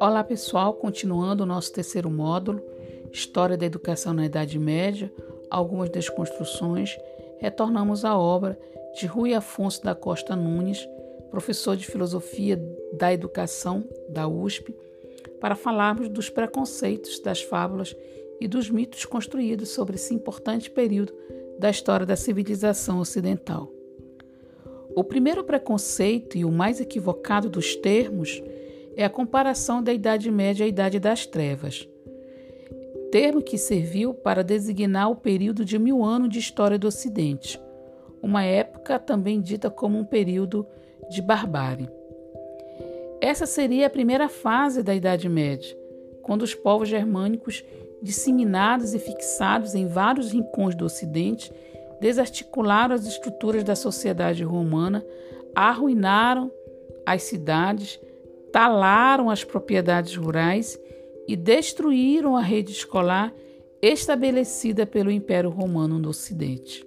Olá pessoal, continuando o nosso terceiro módulo, História da Educação na Idade Média, algumas desconstruções, retornamos à obra de Rui Afonso da Costa Nunes, professor de Filosofia da Educação da USP, para falarmos dos preconceitos, das fábulas e dos mitos construídos sobre esse importante período da história da civilização ocidental. O primeiro preconceito e o mais equivocado dos termos é a comparação da Idade Média à Idade das Trevas, termo que serviu para designar o período de mil anos de história do Ocidente, uma época também dita como um período de barbárie. Essa seria a primeira fase da Idade Média, quando os povos germânicos, disseminados e fixados em vários rincões do Ocidente, desarticularam as estruturas da sociedade romana, arruinaram as cidades, talaram as propriedades rurais e destruíram a rede escolar estabelecida pelo Império Romano no Ocidente.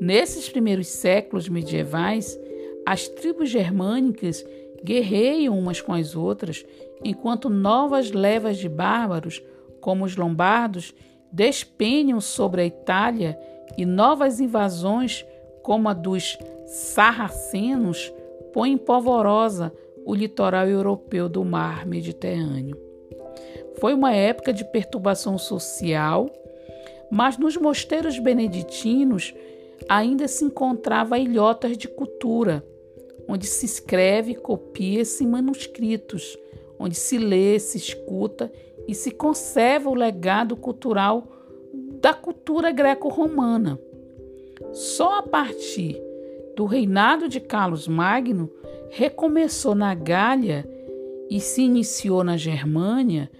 Nesses primeiros séculos medievais, as tribos germânicas guerreiam umas com as outras, enquanto novas levas de bárbaros, como os lombardos, despenham sobre a Itália e novas invasões, como a dos sarracenos, põem polvorosa o litoral europeu do mar Mediterrâneo. Foi uma época de perturbação social, mas nos mosteiros beneditinos ainda se encontrava ilhotas de cultura, onde se escreve, copia-se manuscritos, onde se lê, se escuta e se conserva o legado cultural da cultura greco-romana. Só a partir do reinado de Carlos Magno recomeçou na Gália e se iniciou na Germânia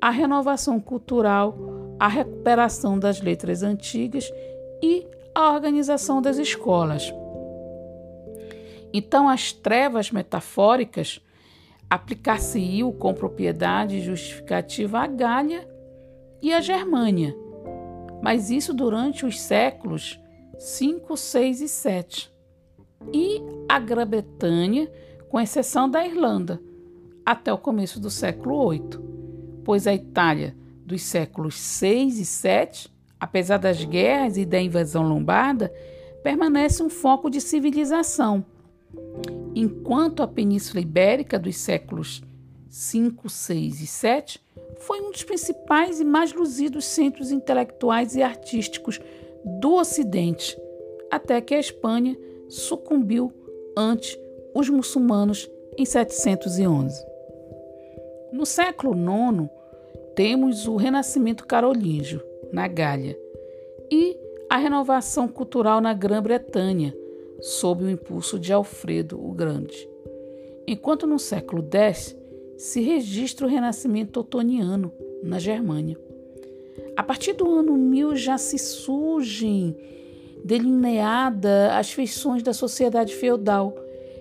a renovação cultural, a recuperação das letras antigas e a organização das escolas. Então, as trevas metafóricas aplicar-se-iam com propriedade justificativa à Gália e à Germânia, mas isso durante os séculos 5, 6 e 7 e a Grã-Bretanha, com exceção da Irlanda, até o começo do século VIII, pois a Itália dos séculos 6 e 7, apesar das guerras e da invasão lombarda, permanece um foco de civilização, enquanto a Península Ibérica dos séculos 5, 6 e 7 foi um dos principais e mais luzidos centros intelectuais e artísticos do Ocidente, até que a Espanha sucumbiu ante os muçulmanos em 711. No século IX, temos o Renascimento Carolíngio, na Gália, e a renovação cultural na Grã-Bretanha, sob o impulso de Alfredo o Grande. Enquanto no século X se registra o Renascimento Otoniano, na Germânia. A partir do ano 1000 já se surgem delineada as feições da sociedade feudal.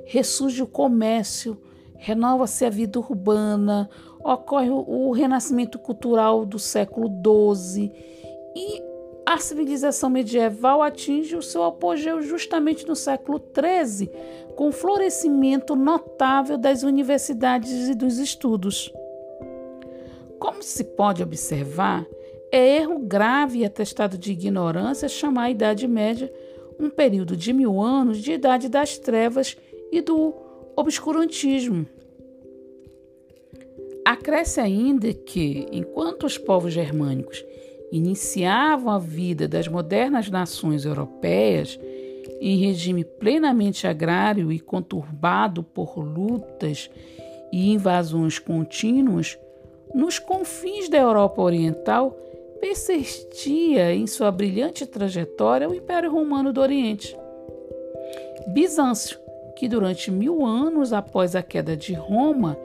Ressurge o comércio, renova-se a vida urbana, ocorre o renascimento cultural do século XII e a civilização medieval atinge o seu apogeu justamente no século XIII, com florescimento notável das universidades e dos estudos. Como se pode observar, é erro grave e atestado de ignorância chamar a Idade Média um período de mil anos de Idade das Trevas e do obscurantismo. Acresce ainda que, enquanto os povos germânicos iniciavam a vida das modernas nações europeias em regime plenamente agrário e conturbado por lutas e invasões contínuas, nos confins da Europa Oriental persistia em sua brilhante trajetória o Império Romano do Oriente. Bizâncio, que durante mil anos após a queda de Roma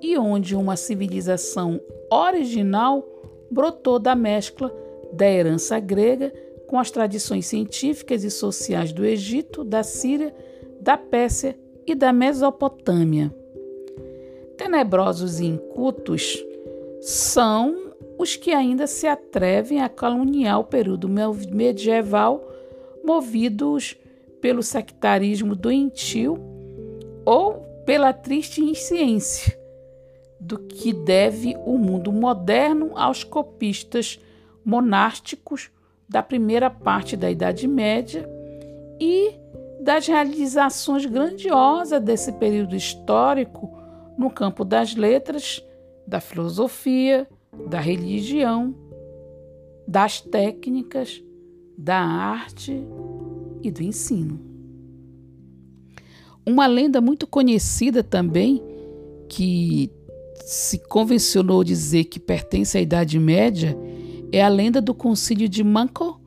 e onde uma civilização original brotou da mescla da herança grega com as tradições científicas e sociais do Egito, da Síria, da Pérsia e da Mesopotâmia. Tenebrosos e incultos são os que ainda se atrevem a caluniar o período medieval, movidos pelo sectarismo doentio ou pela triste insciência do que deve o mundo moderno aos copistas monásticos da primeira parte da Idade Média e das realizações grandiosas desse período histórico no campo das letras, da filosofia, da religião, das técnicas, da arte e do ensino. Uma lenda muito conhecida também, que se convencionou dizer que pertence à Idade Média, é a lenda do concílio de Manco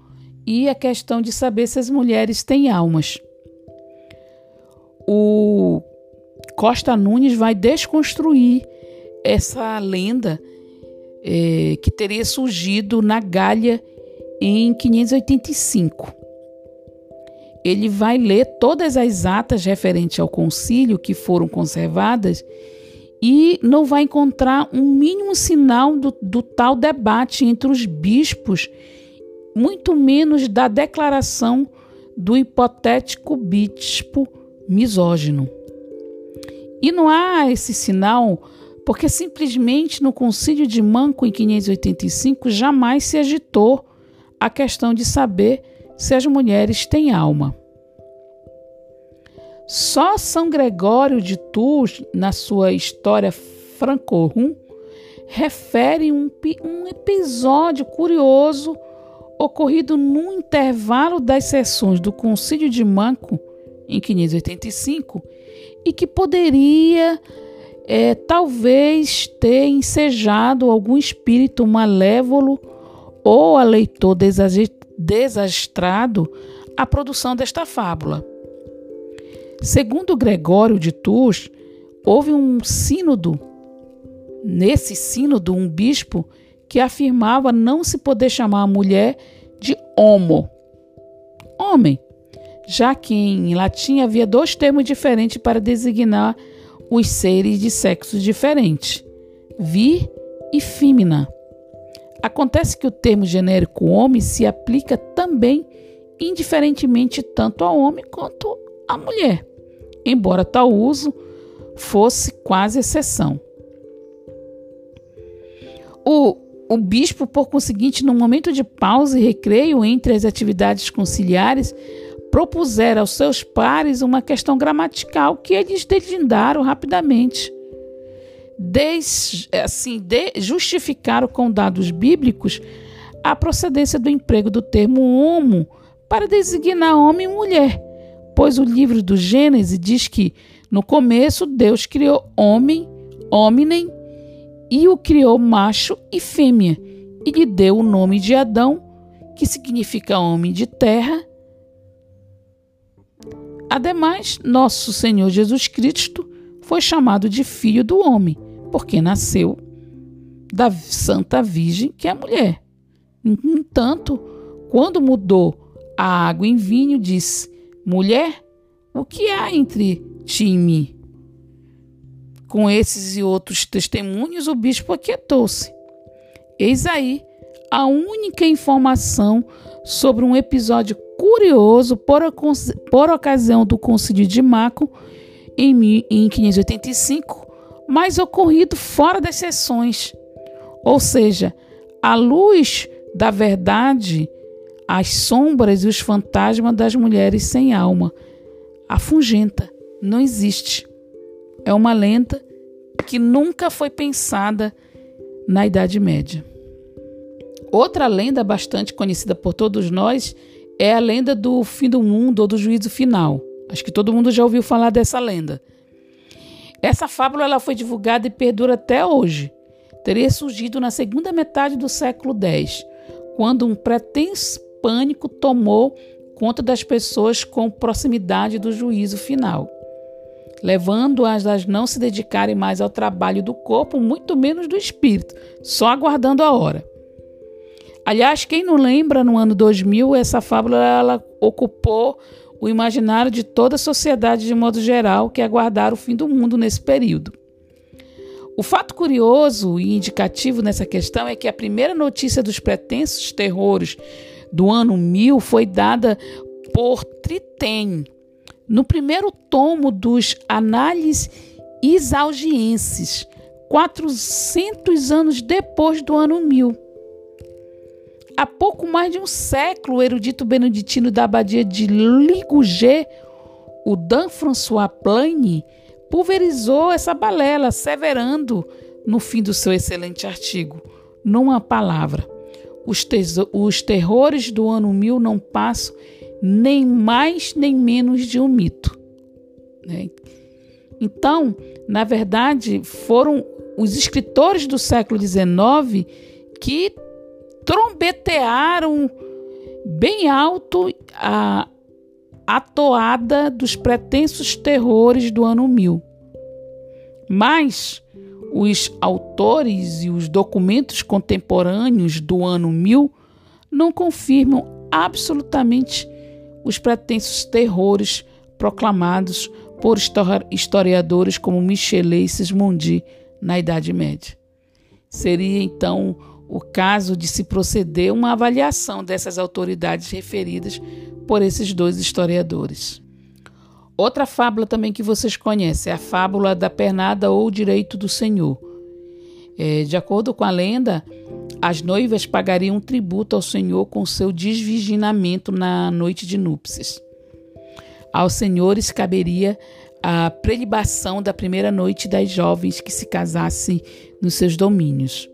e a questão de saber se as mulheres têm almas. O Costa Nunes vai desconstruir essa lenda é, que teria surgido na Gália em 585. Ele vai ler todas as atas referentes ao concílio que foram conservadas e não vai encontrar um mínimo sinal do, do tal debate entre os bispos, muito menos da declaração do hipotético bispo misógino. E não há esse sinal porque simplesmente no Concílio de Manco em 585 jamais se agitou a questão de saber se as mulheres têm alma. Só São Gregório de Tours, na sua História Francorum, refere um, um episódio curioso ocorrido no intervalo das sessões do Concílio de Manco, em 585, e que poderia é, talvez ter ensejado algum espírito malévolo ou aleitor desastrado a produção desta fábula. Segundo Gregório de Tours, houve um sínodo. Nesse sínodo, um bispo que afirmava não se poder chamar a mulher de homo, homem, já que em latim havia dois termos diferentes para designar os seres de sexos diferentes, vir e fêmea. Acontece que o termo genérico homem se aplica também indiferentemente tanto ao homem quanto à mulher, embora tal uso fosse quase exceção. O, o bispo, por conseguinte, no momento de pausa e recreio entre as atividades conciliares, propusera aos seus pares uma questão gramatical que eles deslindaram rapidamente. Des, assim, de, justificaram com dados bíblicos a procedência do emprego do termo homo para designar homem e mulher, pois o livro do Gênesis diz que no começo Deus criou homem, hominem, e o criou macho e fêmea, e lhe deu o nome de Adão, que significa homem de terra, Ademais, nosso Senhor Jesus Cristo foi chamado de Filho do Homem, porque nasceu da Santa Virgem, que é mulher. Entanto, quando mudou a água em vinho, disse: Mulher, o que há entre ti e mim? Com esses e outros testemunhos, o bispo aquietou-se. Eis aí a única informação sobre um episódio curioso por, por ocasião do Concílio de Maco em, em 585, mas ocorrido fora das sessões. Ou seja, à luz da verdade, as sombras e os fantasmas das mulheres sem alma. A fungenta não existe. É uma lenda que nunca foi pensada na Idade Média. Outra lenda bastante conhecida por todos nós é a lenda do fim do mundo ou do juízo final. Acho que todo mundo já ouviu falar dessa lenda. Essa fábula ela foi divulgada e perdura até hoje. Teria surgido na segunda metade do século X, quando um pretenso pânico tomou conta das pessoas com proximidade do juízo final, levando-as a não se dedicarem mais ao trabalho do corpo, muito menos do espírito, só aguardando a hora. Aliás, quem não lembra, no ano 2000, essa fábula ela ocupou o imaginário de toda a sociedade de modo geral que aguardaram o fim do mundo nesse período. O fato curioso e indicativo nessa questão é que a primeira notícia dos pretensos terrores do ano 1000 foi dada por Tritene, no primeiro tomo dos Análises Isalgienses, 400 anos depois do ano 1000. Há pouco mais de um século, o erudito beneditino da abadia de Ligugé, o Dan François Plane, pulverizou essa balela, asseverando no fim do seu excelente artigo, numa palavra, os, os terrores do ano 1000 não passam nem mais nem menos de um mito. Né? Então, na verdade, foram os escritores do século XIX que trombetearam bem alto a, a toada dos pretensos terrores do ano 1000. Mas os autores e os documentos contemporâneos do ano 1000 não confirmam absolutamente os pretensos terrores proclamados por historiadores como Michelet e Sismondi na Idade Média. Seria então o caso de se proceder uma avaliação dessas autoridades referidas por esses dois historiadores. Outra fábula também que vocês conhecem é a fábula da pernada ou direito do Senhor. É, de acordo com a lenda, as noivas pagariam tributo ao Senhor com seu desvirginamento na noite de núpcias. Aos senhores caberia a prelibação da primeira noite das jovens que se casassem nos seus domínios.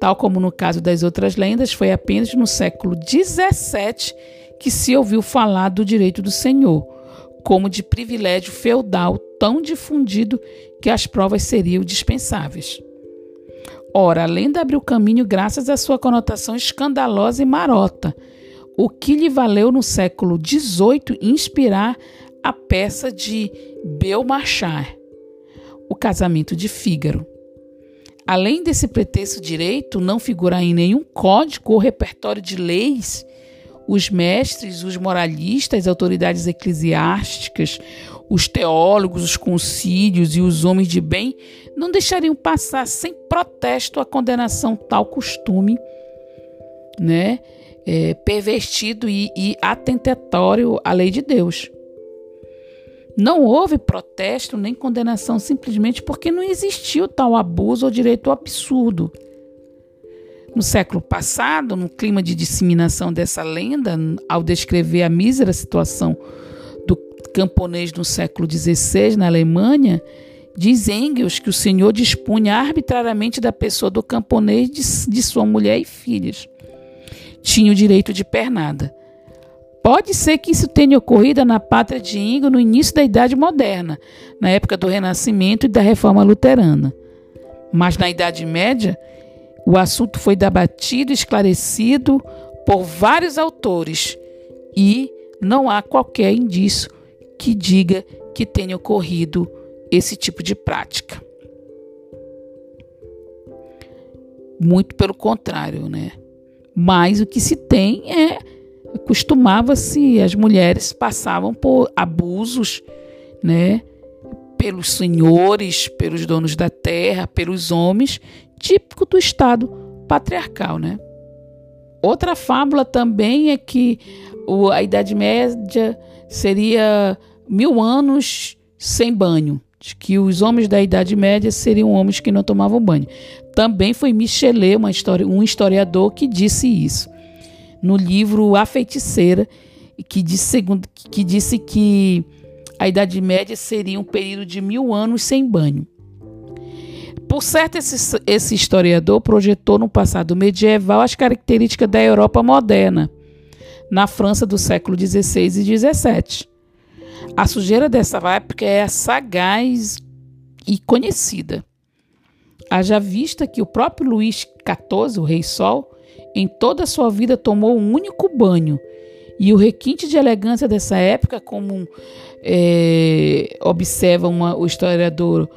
Tal como no caso das outras lendas, foi apenas no século XVII que se ouviu falar do direito do senhor, como de privilégio feudal tão difundido que as provas seriam dispensáveis. Ora, a lenda abriu caminho graças à sua conotação escandalosa e marota, o que lhe valeu no século XVIII inspirar a peça de Belmarchar, O Casamento de Fígaro. Além desse pretexto direito não figurar em nenhum código ou repertório de leis, os mestres, os moralistas, as autoridades eclesiásticas, os teólogos, os concílios e os homens de bem não deixariam passar sem protesto a condenação tal costume, né, é, pervertido e, e atentatório à lei de Deus. Não houve protesto nem condenação simplesmente porque não existiu tal abuso ou direito absurdo. No século passado, no clima de disseminação dessa lenda, ao descrever a mísera situação do camponês no século XVI na Alemanha, diz Engels que o Senhor dispunha arbitrariamente da pessoa do camponês de, de sua mulher e filhas. Tinha o direito de pernada. Pode ser que isso tenha ocorrido na pátria de Ingo no início da Idade Moderna, na época do Renascimento e da Reforma Luterana. Mas na Idade Média, o assunto foi debatido e esclarecido por vários autores e não há qualquer indício que diga que tenha ocorrido esse tipo de prática. Muito pelo contrário, né? Mas o que se tem é costumava-se as mulheres passavam por abusos, né, pelos senhores, pelos donos da terra, pelos homens, típico do estado patriarcal, né? Outra fábula também é que a Idade Média seria mil anos sem banho, de que os homens da Idade Média seriam homens que não tomavam banho. Também foi Michelet, uma história, um historiador, que disse isso no livro A Feiticeira, que disse, segundo, que disse que a Idade Média seria um período de mil anos sem banho. Por certo, esse, esse historiador projetou no passado medieval as características da Europa moderna, na França do século XVI e XVII. A sujeira dessa época é sagaz e conhecida. Haja vista que o próprio Luís XIV, o Rei Sol, em toda a sua vida tomou um único banho. E o requinte de elegância dessa época, como é, observa uma, o historiador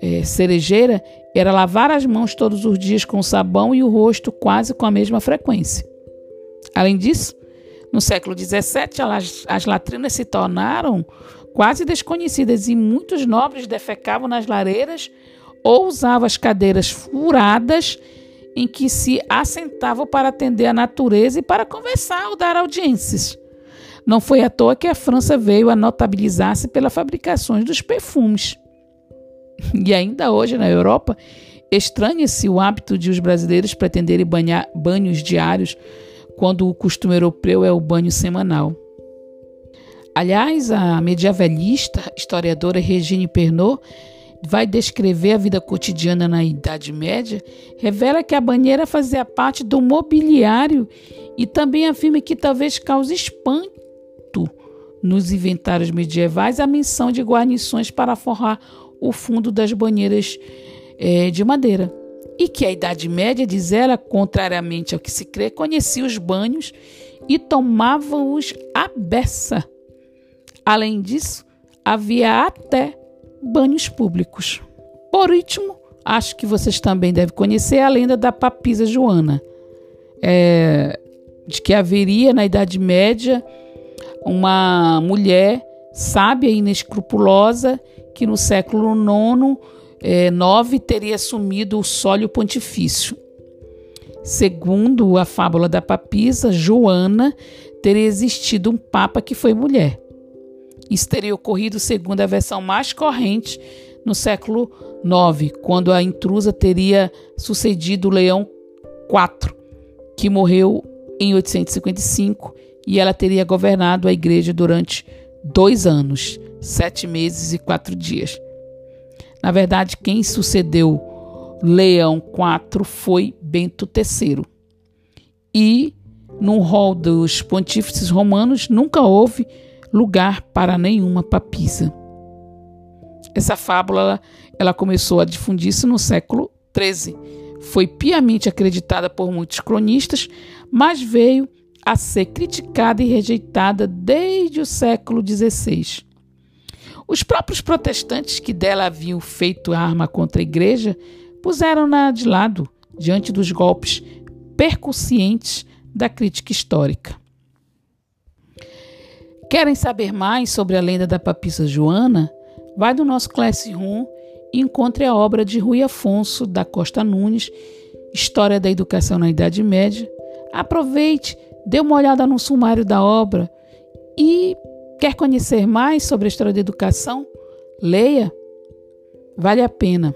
é, Cerejeira, era lavar as mãos todos os dias com sabão e o rosto quase com a mesma frequência. Além disso, no século XVII, as, as latrinas se tornaram quase desconhecidas e muitos nobres defecavam nas lareiras ou usavam as cadeiras furadas em que se assentavam para atender a natureza e para conversar ou dar audiências. Não foi à toa que a França veio a notabilizar-se pela fabricação dos perfumes. E ainda hoje na Europa, estranha-se o hábito de os brasileiros pretenderem banhar banhos diários quando o costume europeu é o banho semanal. Aliás, a medievalista historiadora Regine Pernod vai descrever a vida cotidiana na Idade Média, revela que a banheira fazia parte do mobiliário e também afirma que talvez cause espanto nos inventários medievais a menção de guarnições para forrar o fundo das banheiras é, de madeira. E que a Idade Média, diz ela, contrariamente ao que se crê, conhecia os banhos e tomava-os à beça. Além disso, havia até banhos públicos. Por último, acho que vocês também devem conhecer a lenda da papisa Joana, é, de que haveria na Idade Média uma mulher sábia e inescrupulosa que no século IX, é, teria assumido o sólio pontifício. Segundo a fábula da papisa, Joana teria existido um papa que foi mulher. Isso teria ocorrido, segundo a versão mais corrente, no século IX, quando a intrusa teria sucedido Leão IV, que morreu em 855, e ela teria governado a igreja durante dois anos, sete meses e quatro dias. Na verdade, quem sucedeu Leão IV foi Bento III. E no rol dos pontífices romanos nunca houve lugar para nenhuma papisa. Essa fábula ela começou a difundir-se no século XIII. Foi piamente acreditada por muitos cronistas, mas veio a ser criticada e rejeitada desde o século XVI. Os próprios protestantes que dela haviam feito arma contra a igreja puseram-na de lado diante dos golpes percussientes da crítica histórica. Querem saber mais sobre a lenda da papissa Joana? Vai no nosso Classroom e encontre a obra de Rui Afonso da Costa Nunes, História da Educação na Idade Média. Aproveite, dê uma olhada no sumário da obra e quer conhecer mais sobre a história da educação? Leia, vale a pena.